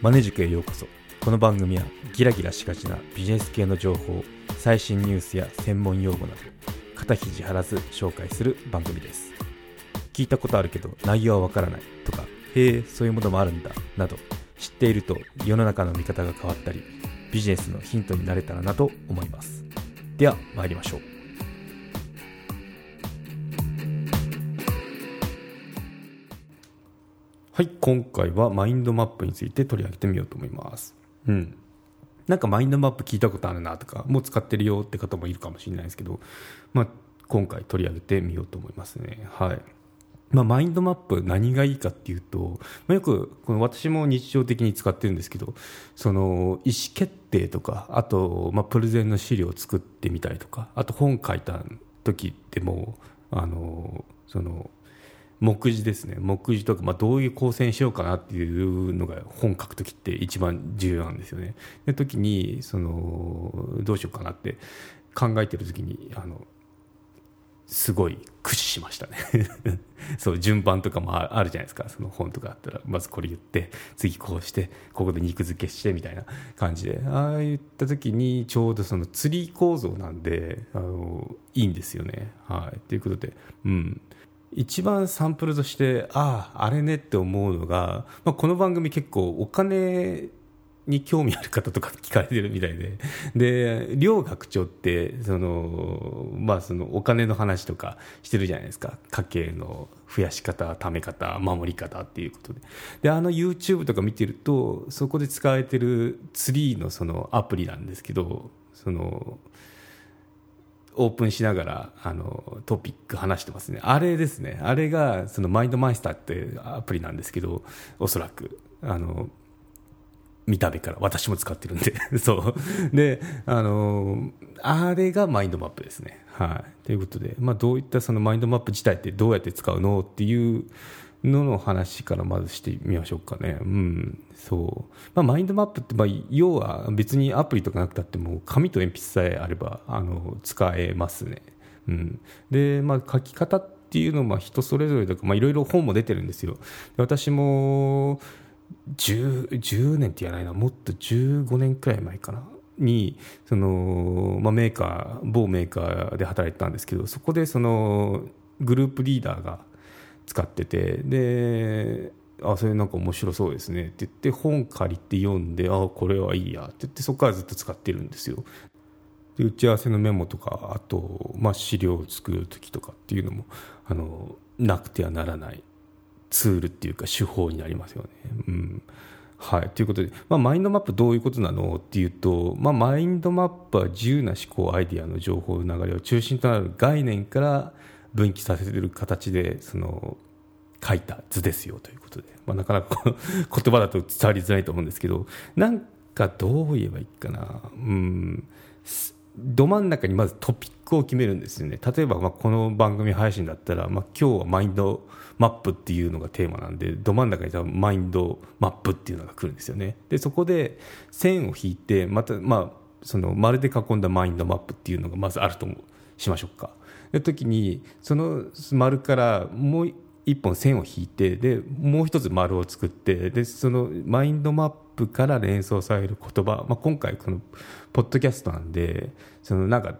マネ塾へようこそ。この番組はギラギラしがちなビジネス系の情報最新ニュースや専門用語など肩肘張らず紹介する番組です。聞いたことあるけど内容はわからないとかへえそういうものもあるんだなど知っていると世の中の見方が変わったりビジネスのヒントになれたらなと思います。では参りましょう。はい今回はマインドマップについて取り上げてみようと思います。うん。なんかマインドマップ聞いたことあるなとかもう使ってるよって方もいるかもしれないですけど、まあ、今回取り上げてみようと思いますね。はい。まあ、マインドマップ何がいいかっていうと、まあ、よくこの私も日常的に使ってるんですけどその意思決定とかあと、まあ、プレゼンの資料を作ってみたりとかあと本書いた時でもあのその目次ですね。目次とか、まあ、どういう構成にしようかなっていうのが本書く時って一番重要なんですよね。で時にそのどうしようかなって考えてる時にあのすごい駆使しましたね。そう順番とかもあるじゃないですか。その本とかあったらまずこれ言って次こうしてここで肉付けしてみたいな感じで。ああ言った時にちょうどそのツリー構造なんであのいいんですよね。はい、ということで、うん、一番サンプルとしてあああれねって思うのが、まあ、この番組結構お金に興味ある方とか聞かれてるみたいで、で、両学長って、その、まあそのお金の話とかしてるじゃないですか。家計の増やし方、貯め方、守り方っていうことで。で、あの YouTube とか見てると、そこで使われてるツリーのそのアプリなんですけど、その、オープンしながらあのトピック話してますね。あれですね。あれがそのマインドマイスターってアプリなんですけど、おそらく。あの見た目から私も使ってるんで そうであのあれがマインドマップですねはいということで、まあ、どういったそのマインドマップ自体ってどうやって使うのっていうのの話からまずしてみましょうかね。うん。そう。まあ、マインドマップって、まあ、要は別にアプリとかなくたっても、紙と鉛筆さえあれば、あの、使えますね。うん。で、まあ、書き方っていうのは、まあ、人それぞれとか、まあ、いろいろ本も出てるんですよ。私も、10, 10年って言わないなもっと15年くらい前かなにその、まあ、メーカー某メーカーで働いてたんですけどそこでそのグループリーダーが使っててであそれなんか面白そうですね。って言って本借りて読んであこれはいいや。って言ってそこからずっと使ってるんですよ。で打ち合わせのメモとかあと、まあ、資料を作る時とかっていうのもあのなくてはならない。ツールっていうか手法になりますよね。うん。はい、ということで、まあ、マインドマップどういうことなのっていうと、まあ、マインドマップは自由な思考アイデアの情報の流れを中心となる概念から分岐させてる形でその書いた図ですよということで、まあ、なかなか 言葉だと伝わりづらいと思うんですけどなんかどう言えばいいかな。うん。ど真ん中にまずトピックを決めるんですよね。例えばまあこの番組配信だったら、まあ、今日はマインドマップっていうのがテーマなんでど真ん中に多分マインドマップっていうのが来るんですよね。でそこで線を引いてまたまあその丸で囲んだマインドマップっていうのがまずあるとしましょうか。の時にその丸からもう一本線を引いてでもう一つ丸を作ってでそのマインドマップから連想される言葉、まあ、今回このポッドキャストなんでそのなんか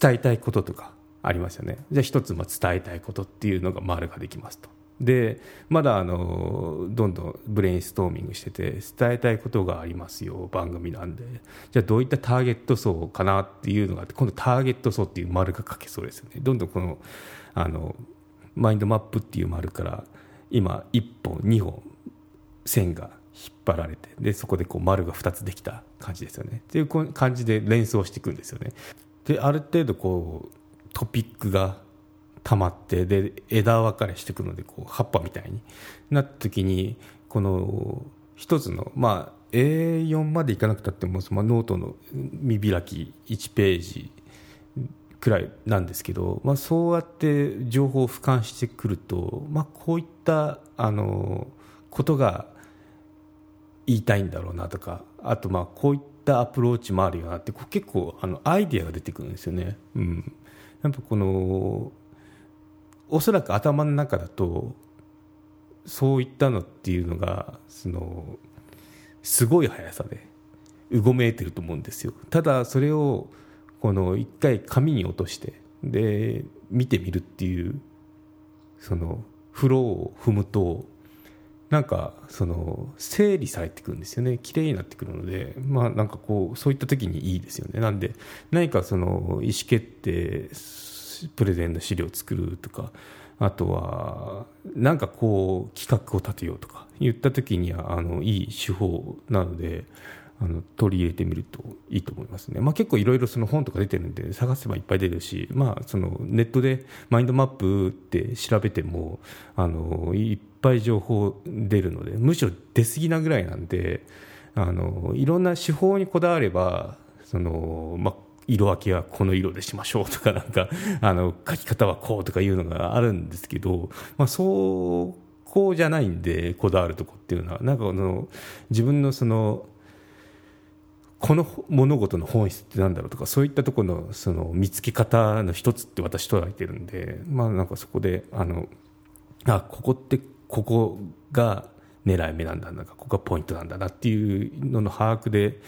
伝えたいこととかありますよね。じゃあ一つ伝えたいことっていうのが丸ができますと。でまだあのどんどんブレインストーミングしてて伝えたいことがありますよ番組なんで。じゃあどういったターゲット層かなっていうのがあって今度ターゲット層っていう丸が書けそうですよね。どんどんこのあのマインドマップっていう丸から今1本2本線が引っ張られてでそこでこう丸が2つできた感じですよね。っていう感じで連想していくんですよね。である程度こうトピックが溜まってで枝分かれしていくのでこう葉っぱみたいになった時にこの一つのまあ A4 までいかなくたっても、まあ、ノートの見開き1ページくらいなんですけど、まあ、そうやって情報を俯瞰してくると、まあ、こういったあのことが言いたいんだろうなとかあとまあこういったアプローチもあるよなって結構あのアイディアが出てくるんですよね。うんやっぱこのおそらく頭の中だとそういったのっていうのがそのすごい速さでうごめいてると思うんですよ。ただそれをこの一回紙に落としてで見てみるっていうそのフローを踏むとなんかその整理されてくるんですよね。綺麗になってくるのでまあなんかこうそういった時にいいですよね。なんで何かその意思決定プレゼンの資料を作るとかあとはなんかこう企画を立てようとか言った時にはあのいい手法なのであの取り入れてみるといいと思いますね、まあ、結構いろいろ本とか出てるんで探せばいっぱい出るし、まあ、そのネットでマインドマップって調べてもあのいっぱい情報出るのでむしろ出過ぎなぐらいなんであのいろんな手法にこだわればその、まあ、色分けはこの色でしましょうとかなんか あの書き方はこうとかいうのがあるんですけど、まあ、そうこうじゃないんでこだわるとこっていうのは。なんかあの自分のそのこの物事の本質ってなんだろうとかそういったところのその見つけ方の一つって私捉えてるんで、まあ、なんかそこであのあここってここが狙い目なんだなここがポイントなんだなっていうのの把握で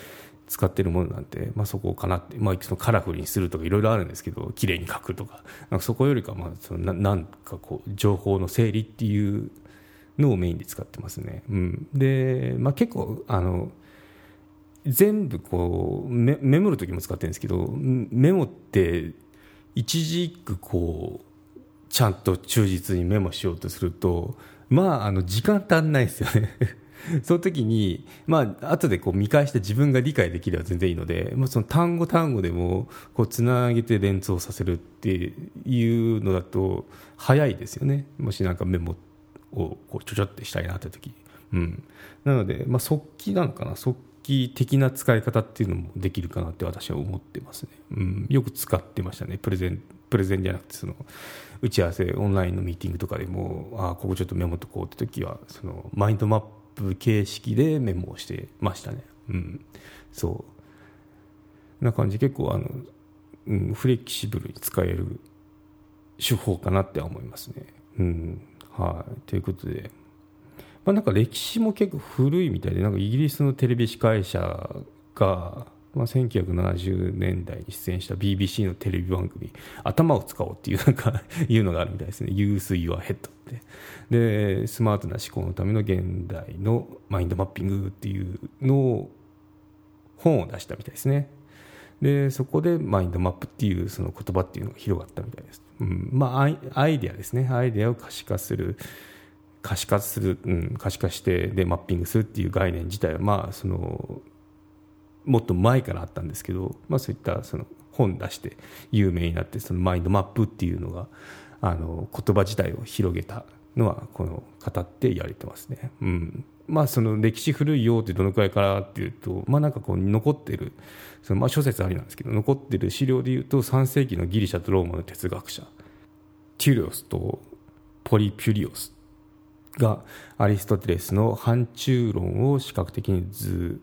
使ってるものなんて、まあ、そこかなって、まあ、そのカラフルにするとかいろいろあるんですけど綺麗に書くとか。なんかそこよりかまあそのなんかこう情報の整理っていうのをメインで使ってますね。うん、で、まあ、結構あの全部こうメメモる時も使ってるんですけどメモって一字一句こうちゃんと忠実にメモしようとするとまああの時間足んないですよね。その時に、まあ後でこう見返して自分が理解できれば全然いいので、まあ、その単語単語でもこうつなげて連想させるっていうのだと早いですよね。もしなんかメモをこうちょちょってしたいなって時。うん、なので、まあ、速記なのかな？速記的な使い方っていうのもできるかなって私は思ってますね、うん、よく使ってましたね。プレゼンプレゼンじゃなくてその打ち合わせオンラインのミーティングとかでもあここちょっとメモとこうって時はそのマインドマップ形式でメモをしてましたね。うん。そう。な感じ。結構あの、うん、フレキシブルに使える手法かなって思いますね。うん。はい。ということで。まあ、なんか歴史も結構古いみたいでなんかイギリスのテレビ司会者が、まあ、1970年代に出演した BBC のテレビ番組「頭を使おう」っていうなんか いうのがあるみたいですね「Use Your Head」って。でスマートな思考のための現代のマインドマッピングっていうのを本を出したみたいですね。でそこでマインドマップっていうその言葉っていうのが広がったみたいです、うん、まあアイデアですね。アイデアを可視化する可視化する、うん、可視化してでマッピングするっていう概念自体は、まあ、そのもっと前からあったんですけど、まあ、そういったその本出して有名になってそのマインドマップっていうのがあの言葉自体を広げたのはこの語って言われてますね。うんまあ、その歴史古いよってどのくらいからっていうと、まあ、なんかこう残ってるそのまあ諸説ありなんですけど残ってる資料でいうと3世紀のギリシャとローマの哲学者テュリオスとポリピュリオスがアリストテレスの範疇論を視覚的に図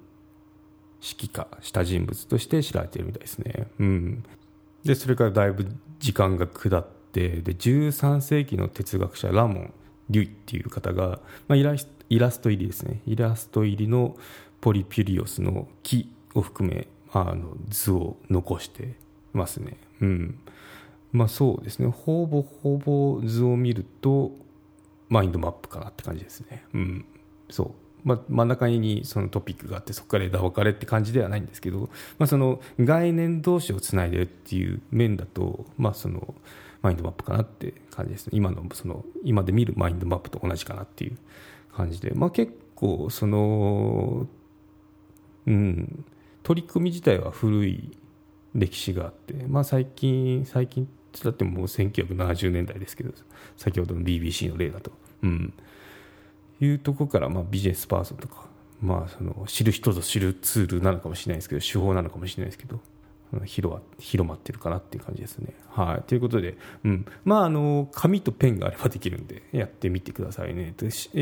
式化した人物として知られているみたいですね。うん、でそれからだいぶ時間が下ってで13世紀の哲学者ラモン・リュイっていう方が、まあ、イライラスト入りですねイラスト入りのポリピュリオスの木を含めあの図を残してますね。うんまあそうですねほぼほぼ図を見るとマインドマップかなって感じですね。うん、そうまあ、真ん中にそのトピックがあってそこから枝分かれって感じではないんですけど、まあ、その概念同士をつないでるっていう面だと、まあ、そのマインドマップかなって感じですね。今のその今で見るマインドマップと同じかなっていう感じで、まあ、結構その、うん、取り組み自体は古い歴史があって、まあ、最近最近だってもう1970年代ですけど先ほどの BBC の例だと、うん、いうとこからまあビジネスパーソンとか、まあ、その知る人ぞ知るツールなのかもしれないですけど手法なのかもしれないですけど広広まってるかなっていう感じですね。はい、ということで、うんまあ、あの紙とペンがあればできるんでやってみてくださいね。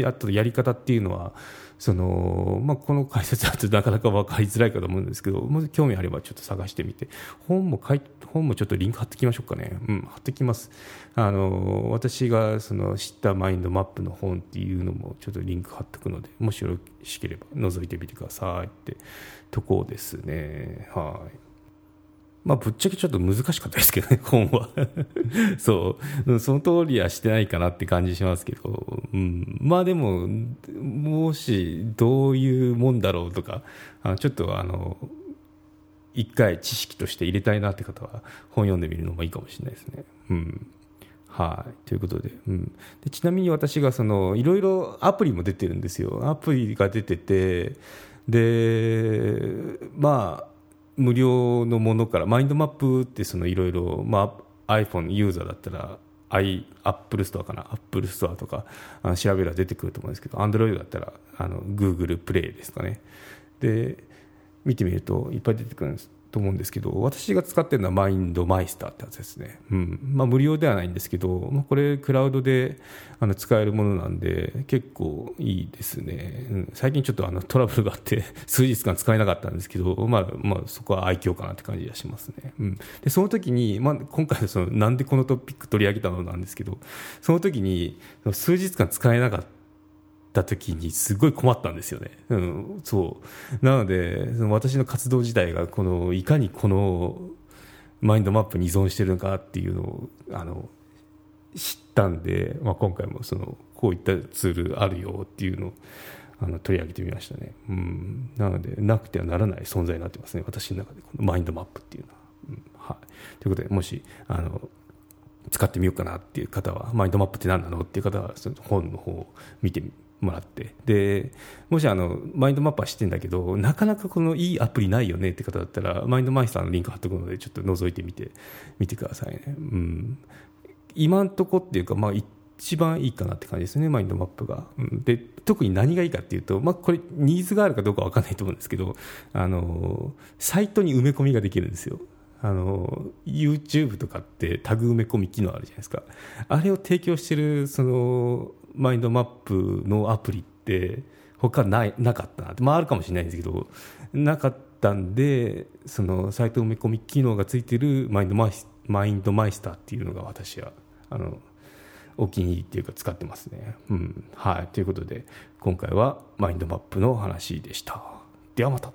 あとやり方っていうのはその、まあ、この解説だとなかなか分かりづらいかと思うんですけどもし興味あればちょっと探してみて本もい本もちょっとリンク貼ってきましょうかね。うん、貼ってきます。あの私がその知ったマインドマップの本っていうのもちょっとリンク貼っておくのでもしよろしければ覗いてみてくださいってとこですね。はい。まあ、ぶっちゃけちょっと難しかったですけどね、本は。そう。その通りはしてないかなって感じしますけど、うん。まあでも、もし、どういうもんだろうとか、あちょっとあの、一回知識として入れたいなって方は、本読んでみるのもいいかもしれないですね。うん。はい。ということで。うん。でちなみに私が、その、いろいろアプリも出てるんですよ。アプリが出てて、で、まあ、無料のものからマインドマップっていろいろ iPhone ユーザーだったら i アップルストアかなアップルストアとかあの調べれば出てくると思うんですけど Android だったらあの Google プレイですかね。で見てみるといっぱい出てくるんです。と思うんですけど私が使ってるのはマインドマイスターってやつですね、うん。まあ、無料ではないんですけど、まあ、これクラウドであの使えるものなんで結構いいですね、うん、最近ちょっとあのトラブルがあって 数日間使えなかったんですけど、まあまあ、そこは愛嬌かなって感じがしますね、うん、でその時に、まあ、今回そのなんでこのトピック取り上げたのなんですけどその時に数日間使えなかったた時にすごい困ったんですよね。うん、そう。なのでその私の活動自体がこのいかにこのマインドマップに依存してるのかっていうのをあの知ったんで、まあ、今回もそのこういったツールあるよっていうのをあの取り上げてみましたね、うん、なのでなくてはならない存在になってますね。私の中でこのマインドマップっていうのは。うん、はい、ということでもしあの使ってみようかなっていう方はマインドマップって何なのっていう方はその本の方を見てみもらって。でもしあのマインドマップは知ってるんだけどなかなかこのいいアプリないよねって方だったらマインドマイスターのリンク貼っておくのでちょっと覗いてみてみてくださいね、うん、今んとこっていうか、まあ、一番いいかなって感じですねマインドマップが、うん、で特に何がいいかっていうと、まあ、これニーズがあるかどうか分かんないと思うんですけどあのサイトに埋め込みができるんですよ。あの YouTube とかってタグ埋め込み機能あるじゃないですか。あれを提供してるそのマインドマップのアプリって他ないなかったなまああるかもしれないんですけどなかったんでそのサイト埋め込み機能がついてるマインドマイマインドマイスターっていうのが私はあのお気に入りっていうか使ってますね。うん、はい。ということで今回はマインドマップの話でした。ではまた。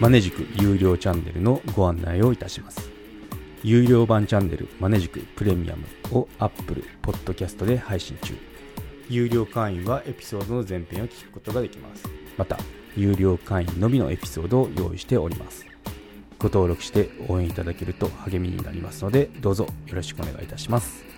マネジク有料チャンネルのご案内をいたします。有料版チャンネルマネジクプレミアムを Apple Podcast で配信中。有料会員はエピソードの前編を聞くことができます。また、有料会員のみのエピソードを用意しております。ご登録して応援いただけると励みになりますので、どうぞよろしくお願いいたします。